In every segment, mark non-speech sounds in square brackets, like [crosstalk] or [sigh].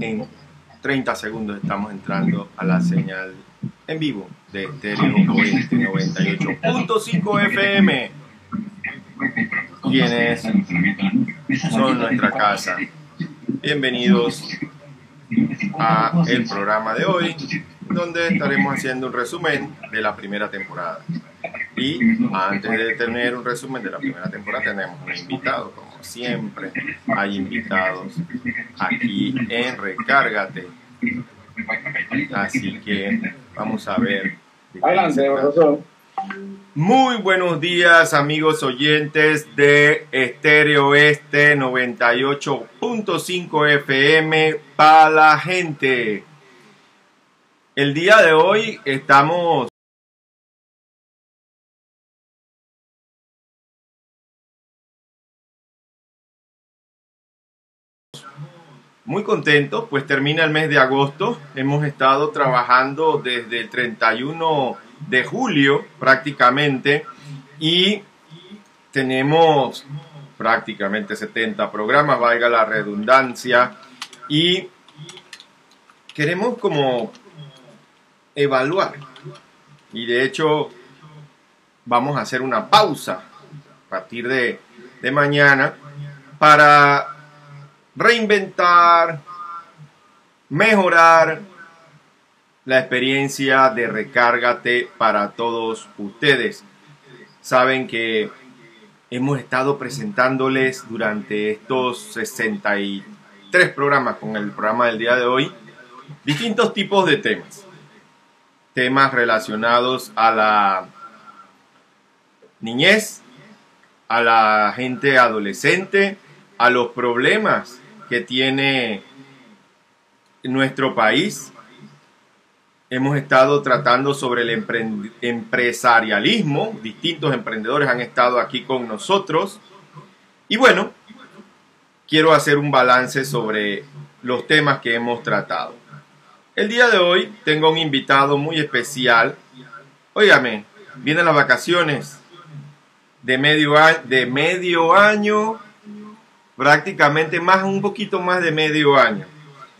En 30 segundos estamos entrando a la señal en vivo de Stereo Oeste 98.5 FM. Quienes son nuestra casa. Bienvenidos a el programa de hoy, donde estaremos haciendo un resumen de la primera temporada. Y antes de tener un resumen de la primera temporada, tenemos un invitado, como siempre hay invitados aquí en Recárgate. Así que vamos a ver. Adelante, profesor. Muy buenos días amigos oyentes de Estéreo Este 98.5 FM para la gente. El día de hoy estamos muy contentos, pues termina el mes de agosto. Hemos estado trabajando desde el 31 de julio prácticamente y tenemos prácticamente 70 programas, valga la redundancia, y queremos como evaluar. Y de hecho vamos a hacer una pausa a partir de, de mañana para reinventar, mejorar la experiencia de recárgate para todos ustedes. Saben que hemos estado presentándoles durante estos 63 programas con el programa del día de hoy distintos tipos de temas. Temas relacionados a la niñez, a la gente adolescente, a los problemas que tiene nuestro país. Hemos estado tratando sobre el empresarialismo, distintos emprendedores han estado aquí con nosotros. Y bueno, quiero hacer un balance sobre los temas que hemos tratado. El día de hoy tengo un invitado muy especial. Óigame, vienen las vacaciones de medio, de medio año prácticamente más, un poquito más de medio año,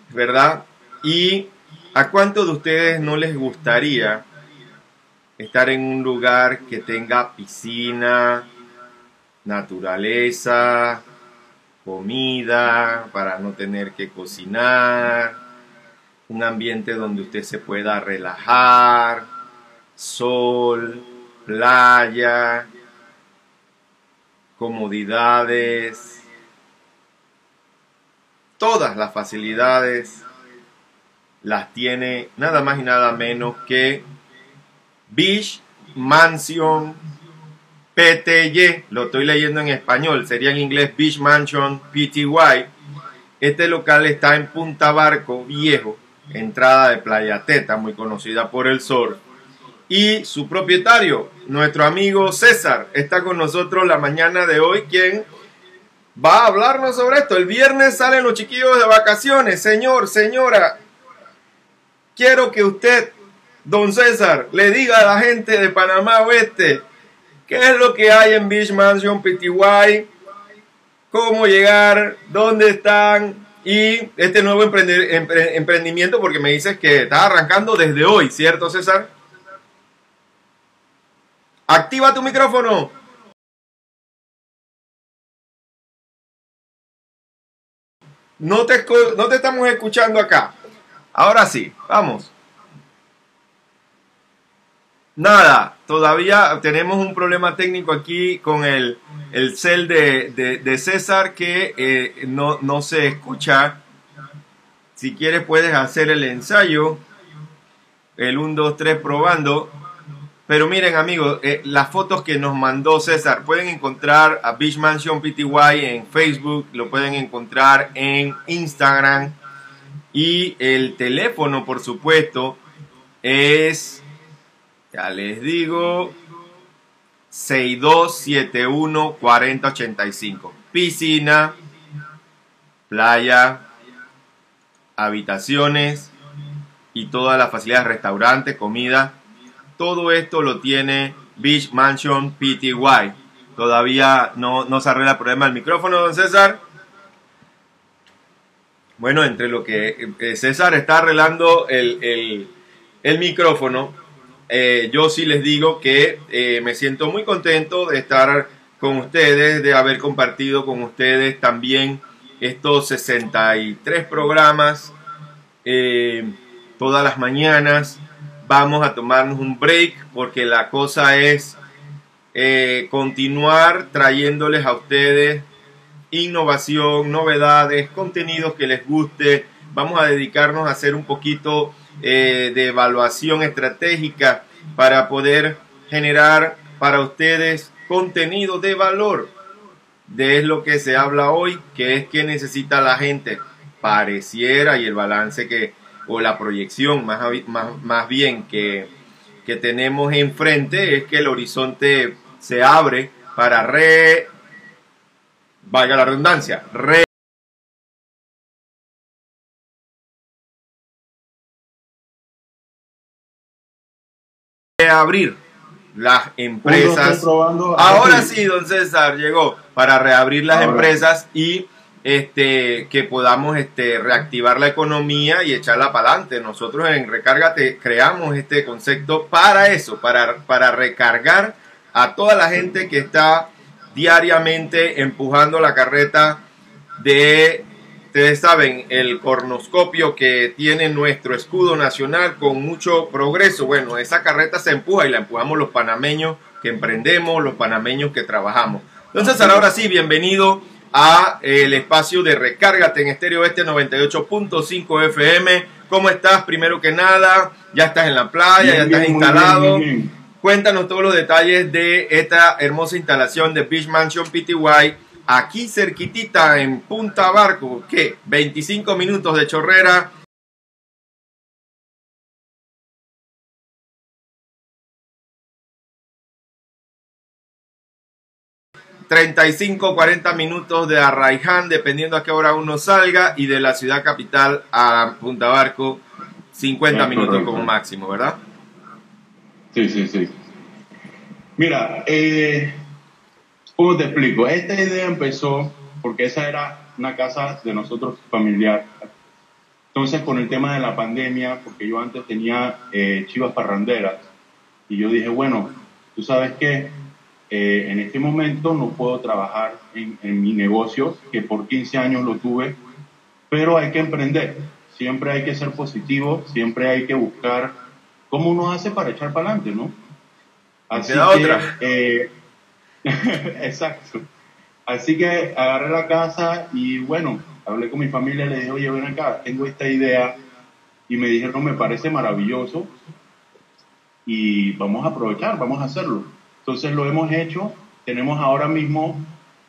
¿verdad? Y a cuántos de ustedes no les gustaría estar en un lugar que tenga piscina, naturaleza, comida, para no tener que cocinar, un ambiente donde usted se pueda relajar, sol, playa, comodidades, todas las facilidades las tiene nada más y nada menos que Beach Mansion PTY. Lo estoy leyendo en español, sería en inglés Beach Mansion PTY. Este local está en Punta Barco Viejo, entrada de Playa Teta, muy conocida por el sur. Y su propietario, nuestro amigo César, está con nosotros la mañana de hoy, quien va a hablarnos sobre esto. El viernes salen los chiquillos de vacaciones. Señor, señora, quiero que usted, don César, le diga a la gente de Panamá Oeste qué es lo que hay en Beach Mansion PTY, cómo llegar, dónde están y este nuevo emprendimiento, porque me dices que está arrancando desde hoy, ¿cierto, César? Activa tu micrófono. No te, no te estamos escuchando acá. Ahora sí, vamos. Nada, todavía tenemos un problema técnico aquí con el, el cel de, César que eh, no, no se escucha. Si quieres puedes hacer el ensayo. El 1, 2, 3 probando. Pero miren amigos, eh, las fotos que nos mandó César, pueden encontrar a Beach Mansion PTY en Facebook, lo pueden encontrar en Instagram y el teléfono, por supuesto, es, ya les digo, 6271-4085. Piscina, playa, habitaciones y todas las facilidades, restaurante, comida todo esto lo tiene Beach Mansion PTY. Todavía no, no se arregla el problema del micrófono, don César. Bueno, entre lo que eh, César está arreglando el, micrófono, eh, yo sí les digo que eh, me siento muy contento de estar con ustedes, de haber compartido con ustedes también estos 63 programas todas las mañanas. Vamos a tomarnos un break porque la cosa es continuar trayéndoles a ustedes innovación, novedades, contenidos que les guste. Vamos a dedicarnos a hacer un poquito eh, de evaluación estratégica para poder generar para ustedes contenido de valor. De lo que se habla hoy, que es que necesita la gente. Pareciera y el balance que, o la proyección más, más, bien que, que tenemos enfrente es que el horizonte se abre para re valga la redundancia, reabrir las empresas. Ahora sí, don César llegó para reabrir las empresas y este, que podamos este, reactivar la economía y echarla para adelante. Nosotros en Recárgate creamos este concepto para eso, para, para recargar a toda la gente que está diariamente empujando la carreta de, ustedes saben, el cornoscopio que tiene nuestro escudo nacional con mucho progreso. Bueno, esa carreta se empuja y la empujamos los panameños que emprendemos, los panameños que trabajamos. Entonces, ahora sí, bienvenido a el espacio de Recárgate en Estéreo Este 98.5 FM. ¿Cómo estás? Primero que nada, ya estás en la playa, ya estás instalado. Cuéntanos todos los detalles de esta hermosa instalación de Beach Mansion PTY aquí cerquitita en Punta Barco, ¿qué? 25 minutos de chorrera. ...35, 40 minutos de Arraiján... ...dependiendo a qué hora uno salga... ...y de la ciudad capital a Punta Barco... ...50 minutos como máximo, ¿verdad? Sí, sí, sí. Mira, eh, ¿cómo te explico? Esta idea empezó porque esa era una casa de nosotros familiar. Entonces, con el tema de la pandemia, porque yo antes tenía eh, chivas parranderas, y yo dije, bueno, tú sabes que eh, en este momento no puedo trabajar en, en, mi negocio, que por 15 años lo tuve, pero hay que emprender. Siempre hay que ser positivo, siempre hay que buscar cómo uno hace para echar para adelante, ¿no? Así que, otra. Eh, [laughs] exacto. Así que agarré la casa y bueno, hablé con mi familia, le dije, oye, ven acá, tengo esta idea. Y me dijeron, me parece maravilloso y vamos a aprovechar, vamos a hacerlo. Entonces lo hemos hecho. Tenemos ahora mismo,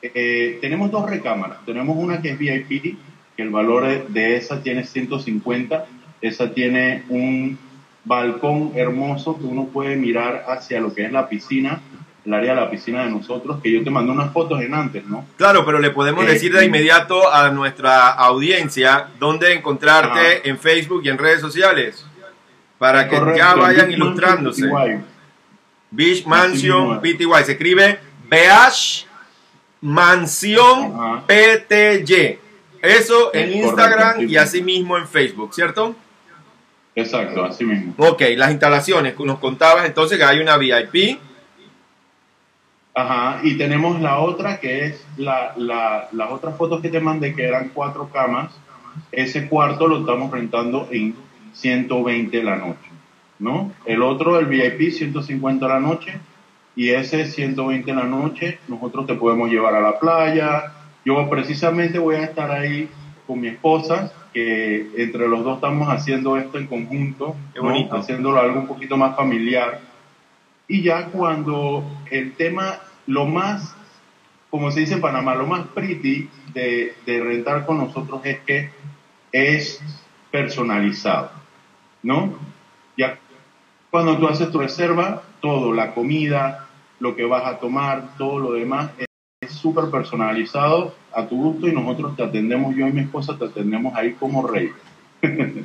eh, tenemos dos recámaras. Tenemos una que es VIP, que el valor de esa tiene 150. Esa tiene un balcón hermoso que uno puede mirar hacia lo que es la piscina, el área de la piscina de nosotros, que yo te mandé unas fotos en antes, ¿no? Claro, pero le podemos decir de inmediato a nuestra audiencia dónde encontrarte en Facebook y en redes sociales, para que ya vayan ilustrándose. Beach Mansion PTY, se escribe Beach Mansión PTY. Eso en Instagram y así mismo en Facebook, ¿cierto? Exacto, así mismo. Ok, las instalaciones, nos contabas entonces que hay una VIP. Ajá, y tenemos la otra que es la, la, las otras fotos que te mandé que eran cuatro camas. Ese cuarto lo estamos rentando en 120 la noche, ¿no? El otro, el VIP, 150 la noche. Y ese 120 la noche, nosotros te podemos llevar a la playa. Yo precisamente voy a estar ahí con mi esposa que entre los dos estamos haciendo esto en conjunto, haciéndolo algo un poquito más familiar. Y ya cuando el tema, lo más, como se dice en Panamá, lo más pretty de, de rentar con nosotros es que es personalizado, ¿no? Ya cuando tú haces tu reserva, todo, la comida, lo que vas a tomar, todo lo demás es súper personalizado a tu gusto y nosotros te atendemos, yo y mi esposa te atendemos ahí como rey. [laughs]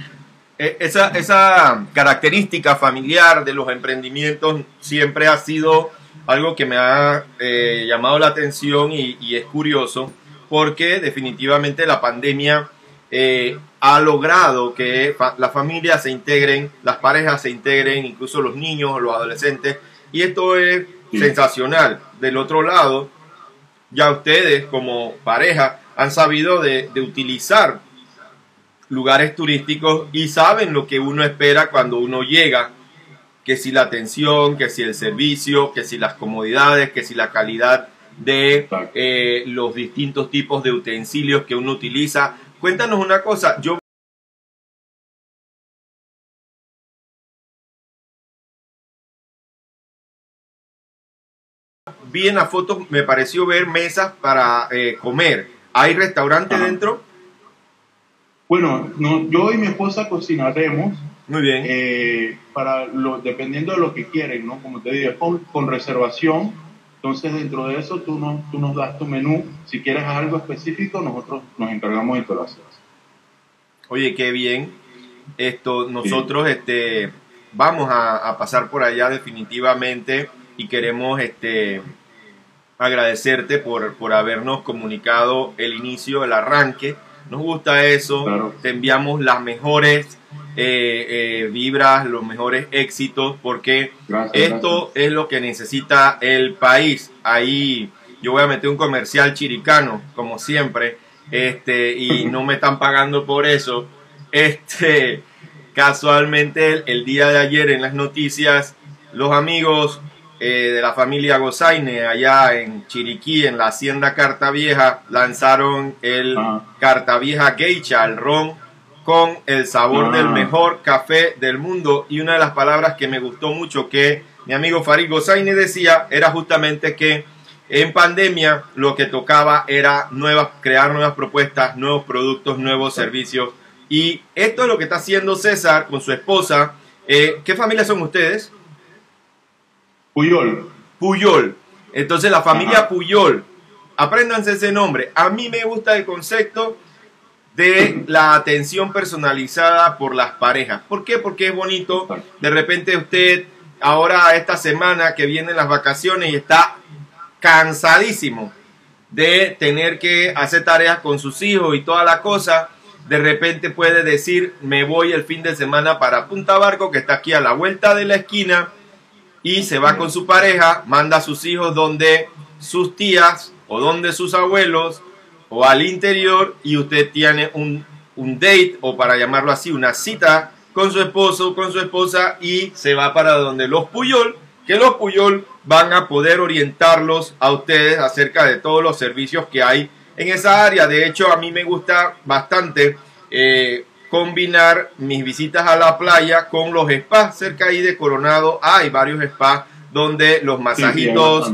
Eh, esa, esa característica familiar de los emprendimientos siempre ha sido algo que me ha eh, llamado la atención y, es curioso porque definitivamente la pandemia eh, ha logrado que las familias se integren, las parejas se integren, incluso los niños, los adolescentes, y esto es sensacional. Del otro lado, ya ustedes como pareja han sabido de, de utilizar lugares turísticos y saben lo que uno espera cuando uno llega, que si la atención, que si el servicio, que si las comodidades, que si la calidad de eh, los distintos tipos de utensilios que uno utiliza. Cuéntanos una cosa, yo vi en la foto, me pareció ver mesas para eh, comer. ¿Hay restaurante dentro? Bueno, no, yo y mi esposa cocinaremos. Muy bien. Eh, para lo, dependiendo de lo que quieren, ¿no? Como te digo, con, con reservación. Entonces, dentro de eso, tú, no, tú nos das tu menú. Si quieres algo específico, nosotros nos encargamos de todo Oye, qué bien. Esto, nosotros, este, vamos a, a, pasar por allá definitivamente y queremos, este, agradecerte por, por habernos comunicado el inicio, el arranque. Nos gusta eso, te enviamos las mejores eh, eh, vibras, los mejores éxitos, porque esto es lo que necesita el país. Ahí yo voy a meter un comercial chiricano, como siempre, este, y no me están pagando por eso. Este, casualmente el día de ayer en las noticias, los amigos eh, de la familia Gozaine allá en Chiriquí, en la hacienda Carta Vieja, lanzaron el ah. Carta Vieja Geisha, el ron con el sabor del ah. mejor café del mundo. Y una de las palabras que me gustó mucho que mi amigo Farid Gozaine decía era justamente que en pandemia lo que tocaba era nuevas, crear nuevas propuestas, nuevos productos, nuevos servicios. Y esto es lo que está haciendo César con su esposa. Eh, ¿Qué familia son ustedes? Puyol. Puyol. Entonces la familia Puyol, apréndanse ese nombre. A mí me gusta el concepto de la atención personalizada por las parejas. ¿Por qué? Porque es bonito. De repente usted, ahora esta semana que vienen las vacaciones y está cansadísimo de tener que hacer tareas con sus hijos y toda la cosa, de repente puede decir, me voy el fin de semana para Punta Barco, que está aquí a la vuelta de la esquina, y se va con su pareja, manda a sus hijos donde sus tías o donde sus abuelos o al interior y usted tiene un, un date o para llamarlo así, una cita con su esposo, con su esposa y se va para donde los Puyol, que los Puyol van a poder orientarlos a ustedes acerca de todos los servicios que hay en esa área. De hecho, a mí me gusta bastante eh, combinar mis visitas a la playa con los spas. Cerca ahí de Coronado hay varios spas donde los masajitos...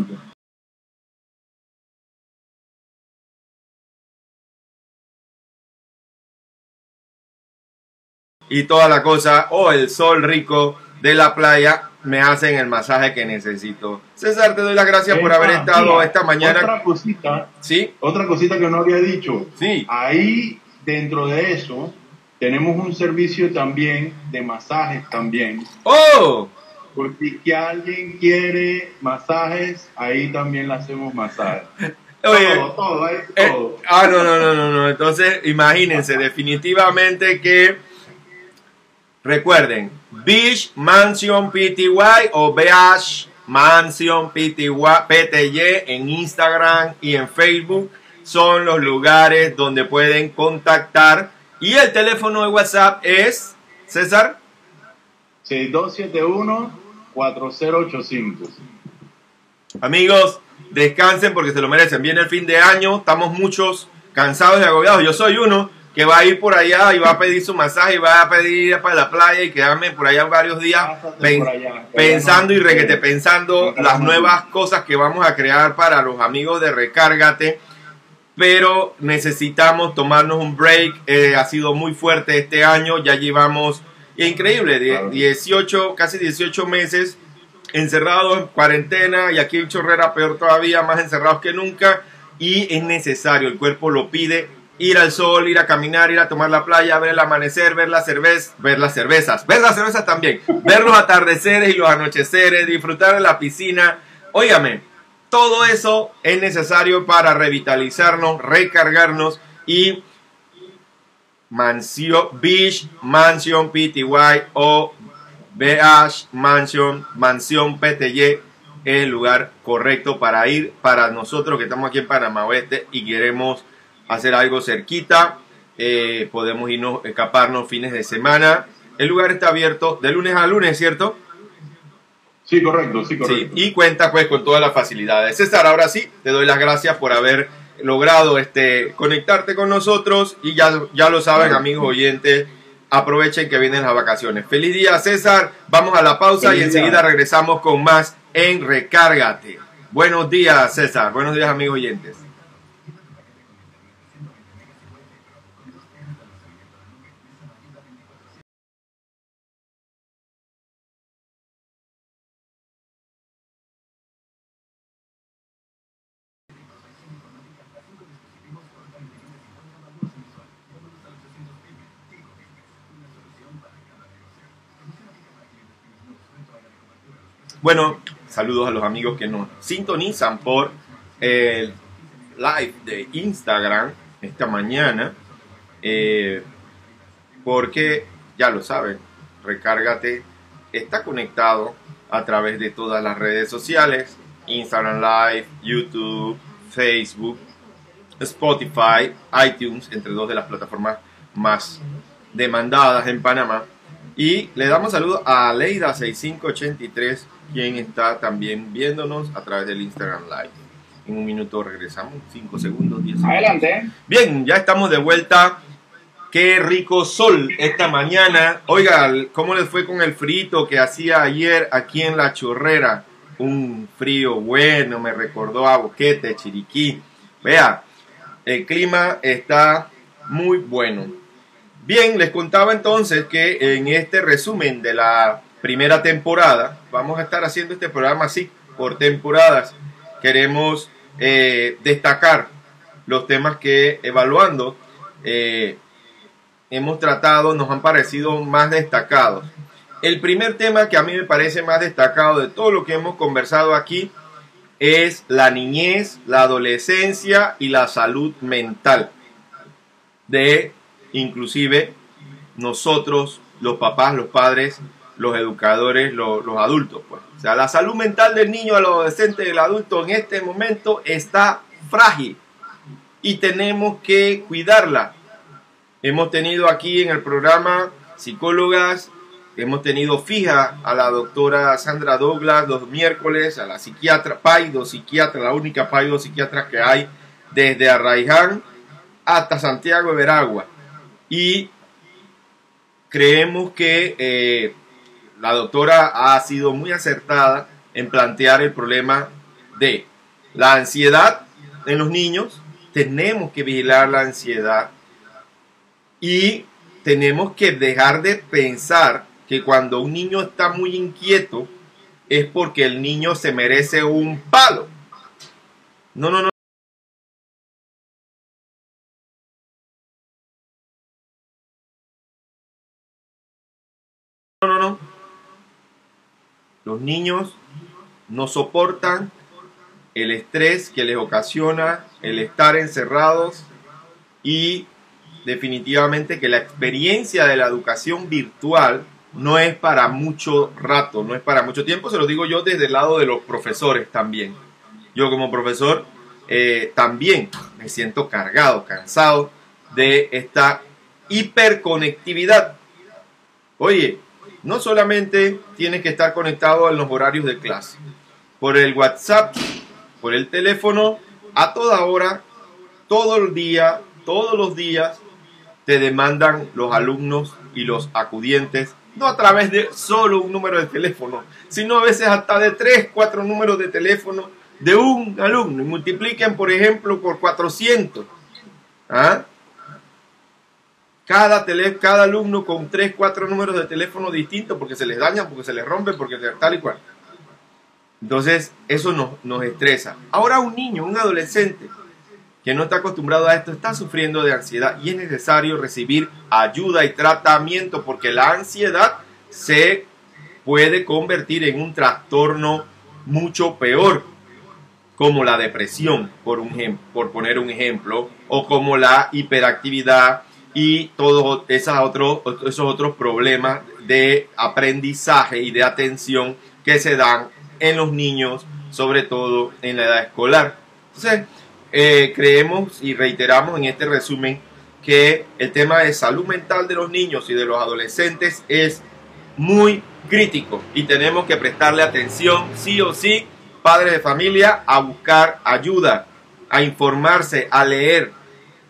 y toda la cosa, o el sol rico de la playa, me hacen el masaje que necesito. César, te doy las gracias por haber estado esta mañana. Otra cosita, ¿Sí? otra cosita que no había dicho. Sí. Ahí, dentro de eso, tenemos un servicio también de masajes también. ¡Oh! Porque si alguien quiere masajes, ahí también le hacemos masajes. todo, todo, ahí, eh, todo. ah, no, no, no, no, no. Entonces, imagínense, definitivamente que recuerden, Beach Mansion PTY o Beach Mansion PTY, PTY en Instagram y en Facebook son los lugares donde pueden contactar y el teléfono de WhatsApp es, César. 6271-4085. Amigos, descansen porque se lo merecen. Viene el fin de año, estamos muchos cansados y agobiados. Yo soy uno que va a ir por allá y va a pedir su masaje y va a pedir ir para la playa y quedarme por allá varios días pensando y reguete pensando las nuevas cosas que vamos a crear para los amigos de Recárgate. Pero necesitamos tomarnos un break. Eh, ha sido muy fuerte este año, ya llevamos, increíble, 18, casi 18 meses encerrados en cuarentena. Y aquí en Chorrera peor todavía, más encerrados que nunca. Y es necesario, el cuerpo lo pide, ir al sol, ir a caminar, ir a tomar la playa, ver el amanecer, ver las cervezas, ver las cervezas, ver las cervezas también, [laughs] ver los atardeceres y los anocheceres, disfrutar de la piscina. Óigame, todo eso es necesario para revitalizarnos, recargarnos y Mansión, Beach Mansion PTY o BH Mansion, Mansión PTY el lugar correcto para ir para nosotros que estamos aquí en Panamá Oeste y queremos hacer algo cerquita. Eh, podemos irnos, escaparnos fines de semana. El lugar está abierto de lunes a lunes, ¿cierto? Sí, correcto, sí, correcto. y cuenta pues con todas las facilidades. César, ahora sí, te doy las gracias por haber logrado este, conectarte con nosotros y ya, ya lo saben, amigos oyentes, aprovechen que vienen las vacaciones. Feliz día, César. Vamos a la pausa y enseguida regresamos con más en Recárgate. Buenos días, César. Buenos días, amigos oyentes. Bueno, saludos a los amigos que nos sintonizan por el live de Instagram esta mañana. Eh, porque ya lo saben, Recárgate está conectado a través de todas las redes sociales, Instagram Live, YouTube, Facebook, Spotify, iTunes, entre dos de las plataformas más demandadas en Panamá. Y le damos saludo a Leida6583 quien está también viéndonos a través del Instagram Live. En un minuto regresamos, 5 segundos, 10 segundos. Adelante. Bien, ya estamos de vuelta. Qué rico sol esta mañana. Oiga, ¿cómo les fue con el frito que hacía ayer aquí en La Chorrera? Un frío bueno, me recordó a Boquete, Chiriquí. Vea, el clima está muy bueno. Bien, les contaba entonces que en este resumen de la primera temporada. Vamos a estar haciendo este programa así, por temporadas. Queremos eh, destacar los temas que evaluando eh, hemos tratado, nos han parecido más destacados. El primer tema que a mí me parece más destacado de todo lo que hemos conversado aquí es la niñez, la adolescencia y la salud mental de inclusive nosotros, los papás, los padres, los educadores, los, adultos. Pues. O sea, la salud mental del niño, del adolescente, del adulto en este momento está frágil y tenemos que cuidarla. Hemos tenido aquí en el programa psicólogas, hemos tenido fija a la doctora Sandra Douglas los miércoles, a la psiquiatra, paido psiquiatra, la única paido psiquiatra que hay desde Arraiján hasta Santiago de Veragua. Y creemos que eh, la doctora ha sido muy acertada en plantear el problema de la ansiedad en los niños. Tenemos que vigilar la ansiedad y tenemos que dejar de pensar que cuando un niño está muy inquieto es porque el niño se merece un palo. No, no, no. Los niños no soportan el estrés que les ocasiona el estar encerrados y definitivamente que la experiencia de la educación virtual no es para mucho rato, no es para mucho tiempo, se lo digo yo desde el lado de los profesores también. Yo como profesor eh, también me siento cargado, cansado de esta hiperconectividad. Oye, no solamente tienes que estar conectado en los horarios de clase, por el WhatsApp, por el teléfono, a toda hora, todo el día, todos los días, te demandan los alumnos y los acudientes, no a través de solo un número de teléfono, sino a veces hasta de tres, cuatro números de teléfono de un alumno y multipliquen, por ejemplo, por 400. ¿Ah? Cada, tele, cada alumno con 3, 4 números de teléfono distintos porque se les dañan, porque se les rompen, porque tal y cual. Entonces, eso nos, nos estresa. Ahora un niño, un adolescente que no está acostumbrado a esto, está sufriendo de ansiedad y es necesario recibir ayuda y tratamiento porque la ansiedad se puede convertir en un trastorno mucho peor, como la depresión, por, un, por poner un ejemplo, o como la hiperactividad, y todos esos otros, esos problemas de aprendizaje y de atención que se dan en los niños, sobre todo en la edad escolar. Entonces, eh, creemos y reiteramos en este resumen que el tema de salud mental de los niños y de los adolescentes es muy crítico y tenemos que prestarle atención sí o sí, padres de familia, a buscar ayuda, a informarse, a leer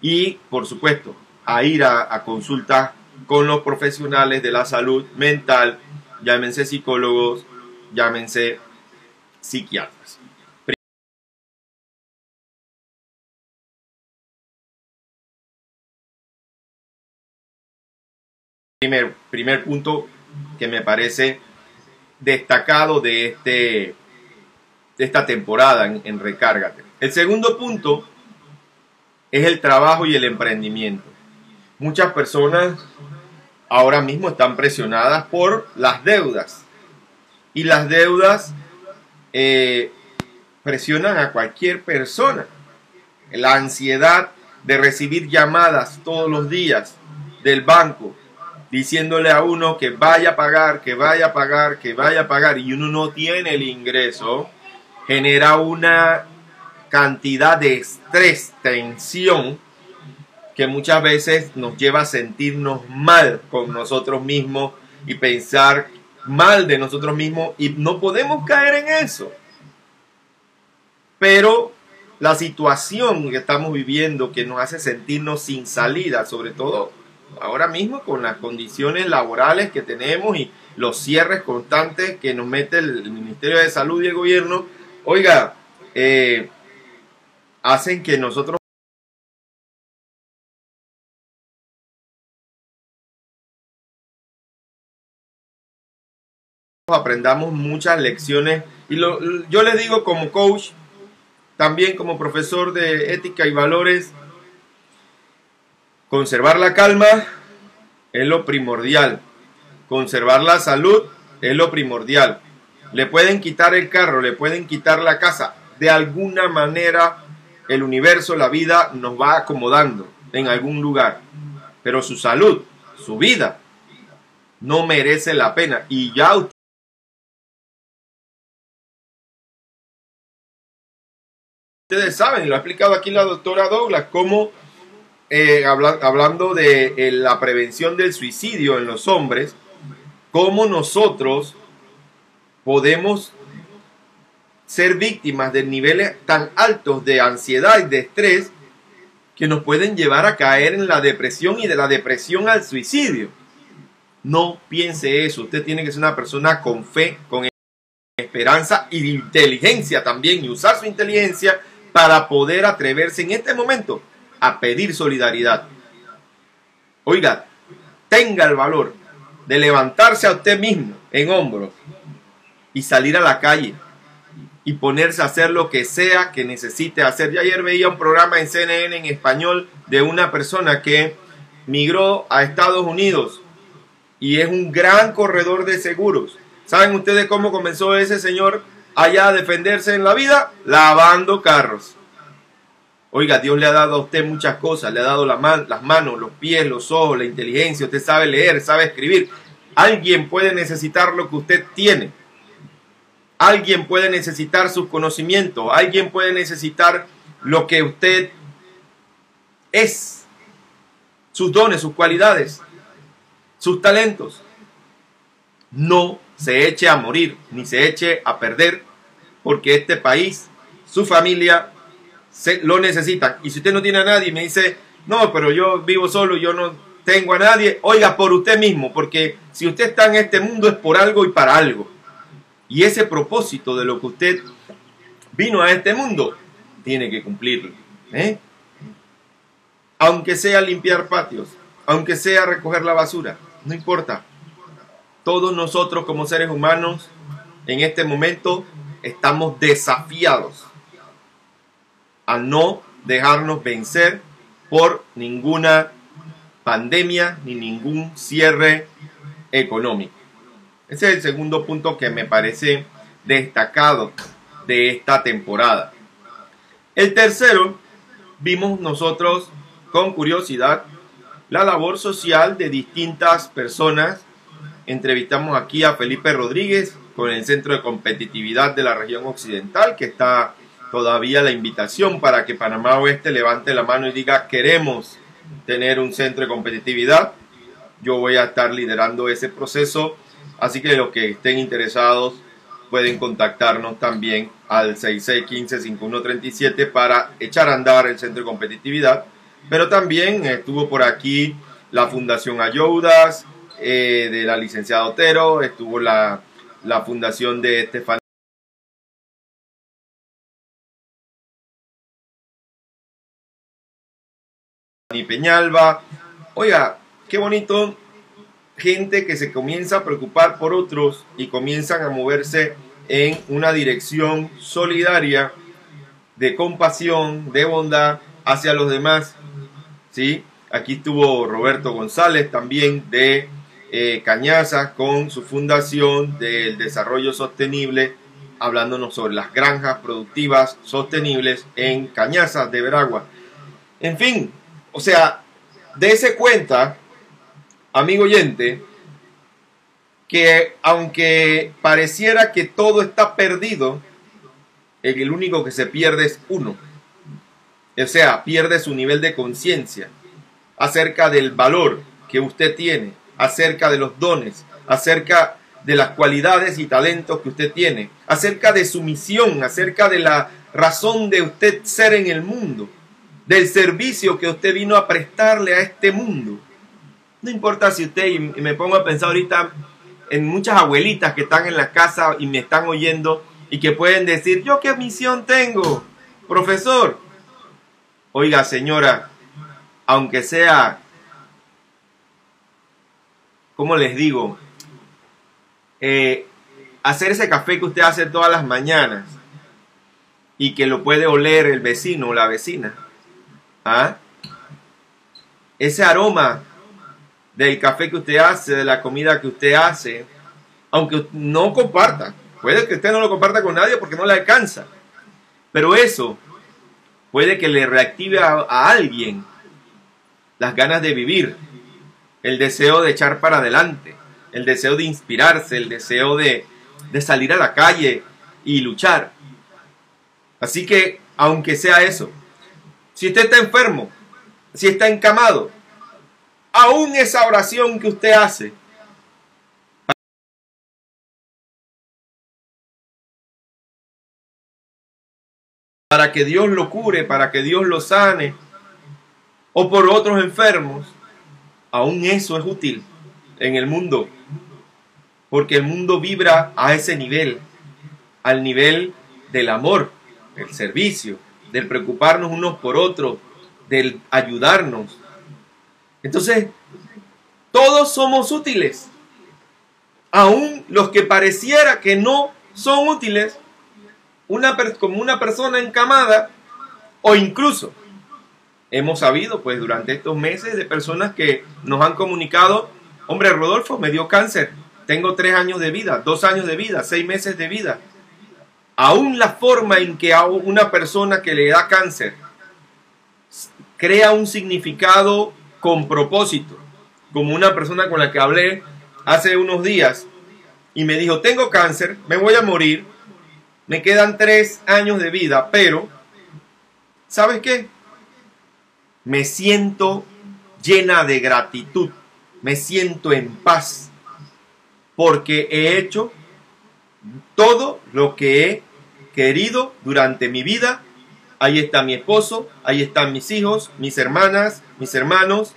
y, por supuesto, a ir a, a con los profesionales de la salud mental, llámense psicólogos, llámense psiquiatras. Primer, primer punto que me parece destacado de, este, de esta temporada en, en Recárgate. El segundo punto es el trabajo y el emprendimiento. Muchas personas ahora mismo están presionadas por las deudas. Y las deudas eh, presionan a cualquier persona. La ansiedad de recibir llamadas todos los días del banco diciéndole a uno que vaya a pagar, que vaya a pagar, que vaya a pagar y uno no tiene el ingreso, genera una cantidad de estrés, tensión, que muchas veces nos lleva a sentirnos mal con nosotros mismos y pensar mal de nosotros mismos y no podemos caer en eso. Pero la situación que estamos viviendo que nos hace sentirnos sin salida, sobre todo ahora mismo con las condiciones laborales que tenemos y los cierres constantes que nos mete el Ministerio de Salud y el gobierno, oiga, eh, hacen que nosotros aprendamos muchas lecciones. Y lo, yo les digo como coach, también como profesor de ética y valores, conservar la calma es lo primordial, conservar la salud es lo primordial. Le pueden quitar el carro, le pueden quitar la casa, de alguna manera el universo, la vida nos va acomodando en algún lugar, pero su salud, su vida, no merece la pena. Y ya ustedes saben, lo ha explicado aquí la doctora Douglas, cómo eh, hablando de eh, la prevención del suicidio en los hombres, cómo nosotros podemos ser víctimas de niveles tan altos de ansiedad y de estrés que nos pueden llevar a caer en la depresión y de la depresión al suicidio. No piense eso, usted tiene que ser una persona con fe, con esperanza y inteligencia también y usar su inteligencia para poder atreverse en este momento a pedir solidaridad. Oiga, tenga el valor de levantarse a usted mismo en hombros y salir a la calle y ponerse a hacer lo que sea que necesite hacer. Yo ayer veía un programa en CNN en español de una persona que migró a Estados Unidos y es un gran corredor de seguros. ¿Saben ustedes cómo comenzó ese señor allá a defenderse en la vida lavando carros. Oiga, Dios le ha dado a usted muchas cosas, le ha dado las manos, los pies, los ojos, la inteligencia, usted sabe leer, sabe escribir. Alguien puede necesitar lo que usted tiene. Alguien puede necesitar sus conocimientos, alguien puede necesitar lo que usted es, sus dones, sus cualidades, sus talentos. No se eche a morir, ni se eche a perder, porque este país, su familia, se, lo necesitan. Y si usted no tiene a nadie y me dice, no, pero yo vivo solo, yo no tengo a nadie, oiga por usted mismo, porque si usted está en este mundo es por algo y para algo. Y ese propósito de lo que usted vino a este mundo, tiene que cumplirlo. ¿eh? Aunque sea limpiar patios, aunque sea recoger la basura, no importa. Todos nosotros como seres humanos en este momento estamos desafiados a no dejarnos vencer por ninguna pandemia ni ningún cierre económico. Ese es el segundo punto que me parece destacado de esta temporada. El tercero, vimos nosotros con curiosidad la labor social de distintas personas. Entrevistamos aquí a Felipe Rodríguez con el Centro de Competitividad de la región occidental, que está todavía la invitación para que Panamá Oeste levante la mano y diga queremos tener un centro de competitividad. Yo voy a estar liderando ese proceso, así que los que estén interesados pueden contactarnos también al 6615-5137 para echar a andar el centro de competitividad. Pero también estuvo por aquí la Fundación Ayudas eh, de la licenciada Otero, estuvo la, la Fundación de Estefanía. Peñalba. Oiga, qué bonito gente que se comienza a preocupar por otros y comienzan a moverse en una dirección solidaria de compasión, de bondad hacia los demás. ¿sí? Aquí estuvo Roberto González también de eh, Cañazas con su fundación del desarrollo sostenible, hablándonos sobre las granjas productivas sostenibles en Cañazas de Veragua. En fin, o sea, dése cuenta, amigo oyente, que aunque pareciera que todo está perdido, el único que se pierde es uno. O sea, pierde su nivel de conciencia acerca del valor que usted tiene, acerca de los dones, acerca de las cualidades y talentos que usted tiene, acerca de su misión, acerca de la razón de usted ser en el mundo del servicio que usted vino a prestarle a este mundo. No importa si usted, y me pongo a pensar ahorita en muchas abuelitas que están en la casa y me están oyendo y que pueden decir, yo qué misión tengo, profesor. Oiga, señora, aunque sea, ¿cómo les digo? Eh, hacer ese café que usted hace todas las mañanas y que lo puede oler el vecino o la vecina ¿Ah? Ese aroma del café que usted hace, de la comida que usted hace, aunque no comparta, puede que usted no lo comparta con nadie porque no le alcanza, pero eso puede que le reactive a, alguien las ganas de vivir, el deseo de echar para adelante, el deseo de inspirarse, el deseo de, de salir a la calle y luchar. Así que, aunque sea eso, si usted está enfermo, si está encamado, aún esa oración que usted hace para que Dios lo cure, para que Dios lo sane, o por otros enfermos, aún eso es útil en el mundo, porque el mundo vibra a ese nivel, al nivel del amor, del servicio, del preocuparnos unos por otros, del ayudarnos. Entonces, todos somos útiles. Aún los que pareciera que no son útiles, una, como una persona encamada, o incluso hemos sabido, pues durante estos meses, de personas que nos han comunicado, hombre, Rodolfo, me dio cáncer, tengo tres años de vida, dos años de vida, seis meses de vida, aún la forma en que a una persona que le da cáncer crea un significado con propósito, como una persona con la que hablé hace unos días y me dijo, tengo cáncer, me voy a morir, me quedan tres años de vida, pero, ¿sabes qué? Me siento llena de gratitud, me siento en paz, porque he hecho todo lo que he querido durante mi vida. Ahí está mi esposo, ahí están mis hijos, mis hermanas, mis hermanos.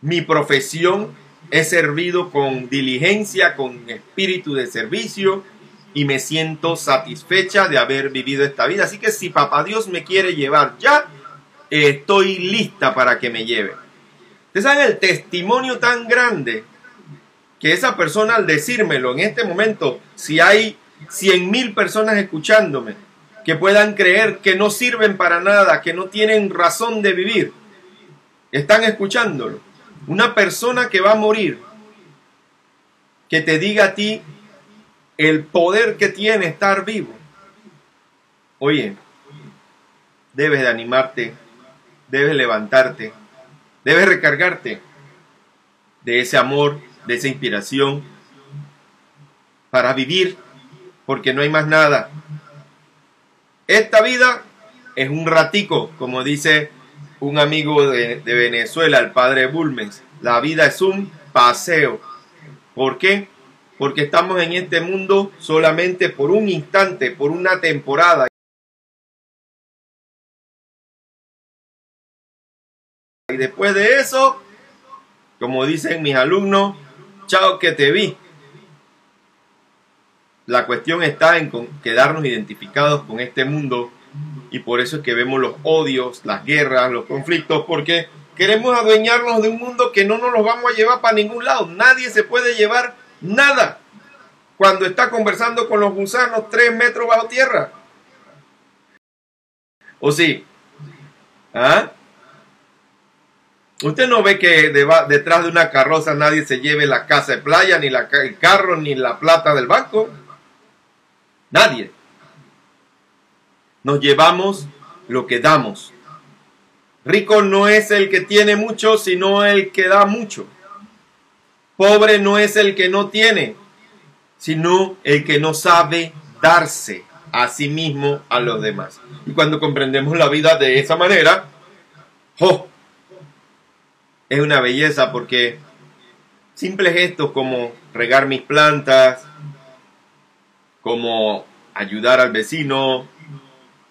Mi profesión he servido con diligencia, con espíritu de servicio y me siento satisfecha de haber vivido esta vida. Así que si papá Dios me quiere llevar ya, estoy lista para que me lleve. Ustedes saben el testimonio tan grande que esa persona al decírmelo en este momento, si hay cien mil personas escuchándome, que puedan creer que no sirven para nada, que no tienen razón de vivir, están escuchándolo. Una persona que va a morir, que te diga a ti el poder que tiene estar vivo. Oye, debes de animarte, debes levantarte Debes recargarte de ese amor, de esa inspiración para vivir, porque no hay más nada. Esta vida es un ratico, como dice un amigo de, Venezuela, el padre Bulmes. La vida es un paseo. ¿Por qué? Porque estamos en este mundo solamente por un instante, por una temporada. Y después de eso, como dicen mis alumnos, chao que te vi. La cuestión está en quedarnos identificados con este mundo y por eso es que vemos los odios, las guerras, los conflictos, porque queremos adueñarnos de un mundo que no nos lo vamos a llevar para ningún lado. Nadie se puede llevar nada cuando está conversando con los gusanos tres metros bajo tierra. ¿O sí? ¿Ah? Usted no ve que detrás de una carroza nadie se lleve la casa de playa, ni el carro, ni la plata del banco. Nadie. Nos llevamos lo que damos. Rico no es el que tiene mucho, sino el que da mucho. Pobre no es el que no tiene, sino el que no sabe darse a sí mismo a los demás. Y cuando comprendemos la vida de esa manera, ¡oh! Es una belleza porque simples gestos como regar mis plantas, como ayudar al vecino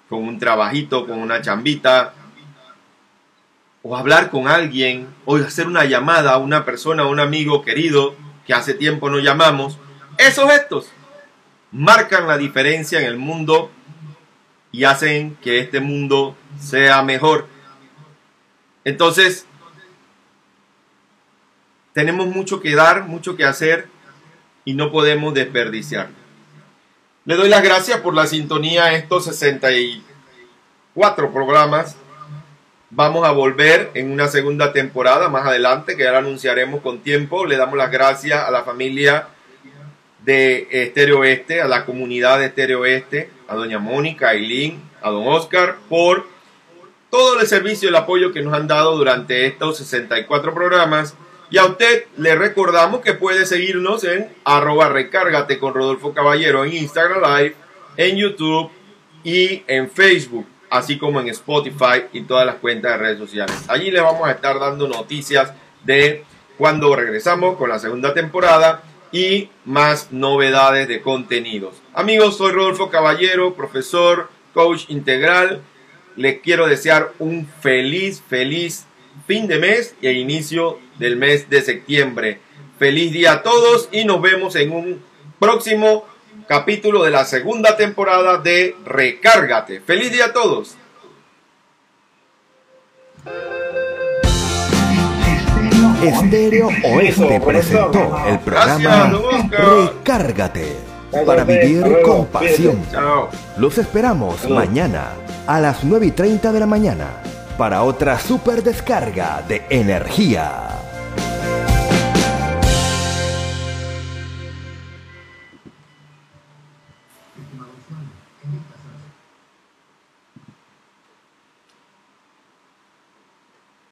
con un trabajito, con una chambita, o hablar con alguien, o hacer una llamada a una persona, a un amigo querido que hace tiempo no llamamos, esos gestos marcan la diferencia en el mundo y hacen que este mundo sea mejor. Entonces, tenemos mucho que dar, mucho que hacer y no podemos desperdiciarlo. Le doy las gracias por la sintonía a estos 64 programas. Vamos a volver en una segunda temporada más adelante, que ya la anunciaremos con tiempo. Le damos las gracias a la familia de Estéreo Oeste, a la comunidad de Estéreo Oeste, a doña Mónica, a Eileen, a don Oscar, por todo el servicio y el apoyo que nos han dado durante estos 64 programas y a usted le recordamos que puede seguirnos en arroba recárgate con Rodolfo Caballero en Instagram Live, en YouTube y en Facebook, así como en Spotify y todas las cuentas de redes sociales. Allí le vamos a estar dando noticias de cuando regresamos con la segunda temporada y más novedades de contenidos. Amigos, soy Rodolfo Caballero, profesor, coach integral. Le quiero desear un feliz, feliz fin de mes y el inicio del mes de septiembre. Feliz día a todos y nos vemos en un próximo capítulo de la segunda temporada de Recárgate. Feliz día a todos. Estéreo Oeste presentó el programa Recárgate para vivir con pasión. Los esperamos mañana a las 9 y 30 de la mañana para otra super descarga de energía.